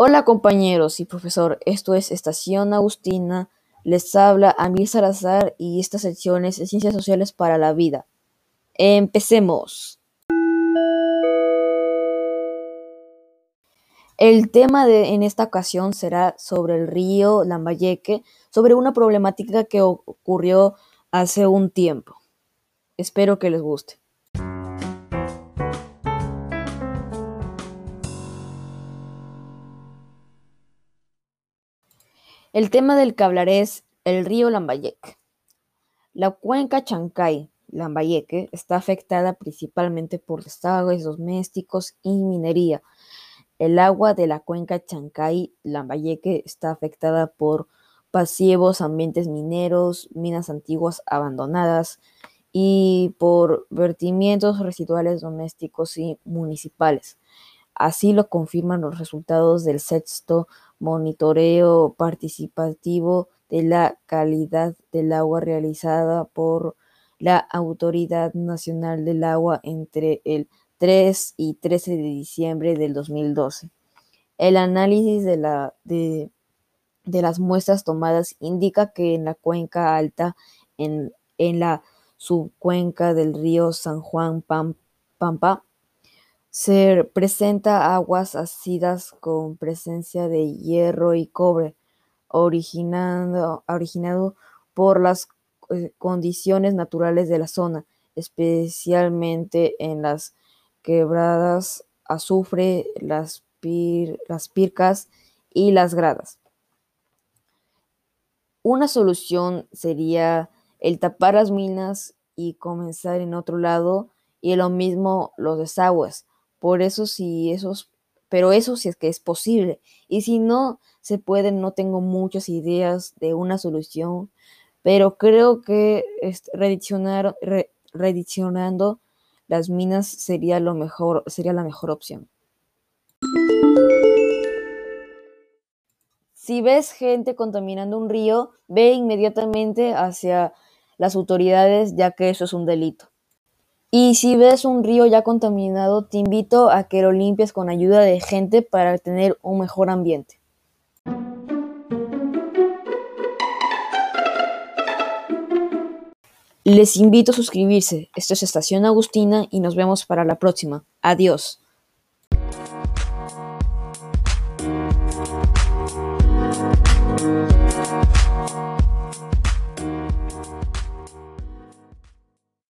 Hola compañeros y profesor, esto es Estación Agustina, les habla Amir Salazar y esta sección es Ciencias Sociales para la Vida. Empecemos. El tema de, en esta ocasión será sobre el río Lambayeque, sobre una problemática que ocurrió hace un tiempo. Espero que les guste. El tema del que hablaré es el río Lambayeque. La cuenca Chancay-Lambayeque está afectada principalmente por desagües domésticos y minería. El agua de la cuenca Chancay-Lambayeque está afectada por pasivos ambientes mineros, minas antiguas abandonadas y por vertimientos residuales domésticos y municipales. Así lo confirman los resultados del sexto monitoreo participativo de la calidad del agua realizada por la Autoridad Nacional del Agua entre el 3 y 13 de diciembre del 2012. El análisis de, la, de, las muestras tomadas indica que en la cuenca alta, en, en la subcuenca del río San Juan Pampa, se presenta aguas ácidas con presencia de hierro y cobre, originado, originado por las eh, condiciones naturales de la zona, especialmente en las quebradas, azufre, las, las pircas y las gradas. Una solución sería el tapar las minas y comenzar en otro lado y lo mismo los desagües por eso sí, esos, pero eso sí es que es posible. Y si no se puede, no tengo muchas ideas de una solución, pero creo que redicionando las minas sería lo mejor, sería la mejor opción. Si ves gente contaminando un río, ve inmediatamente hacia las autoridades, ya que eso es un delito. Y si ves un río ya contaminado, te invito a que lo limpies con ayuda de gente para tener un mejor ambiente. Les invito a suscribirse. Esto es Estación Agustina y nos vemos para la próxima. Adiós.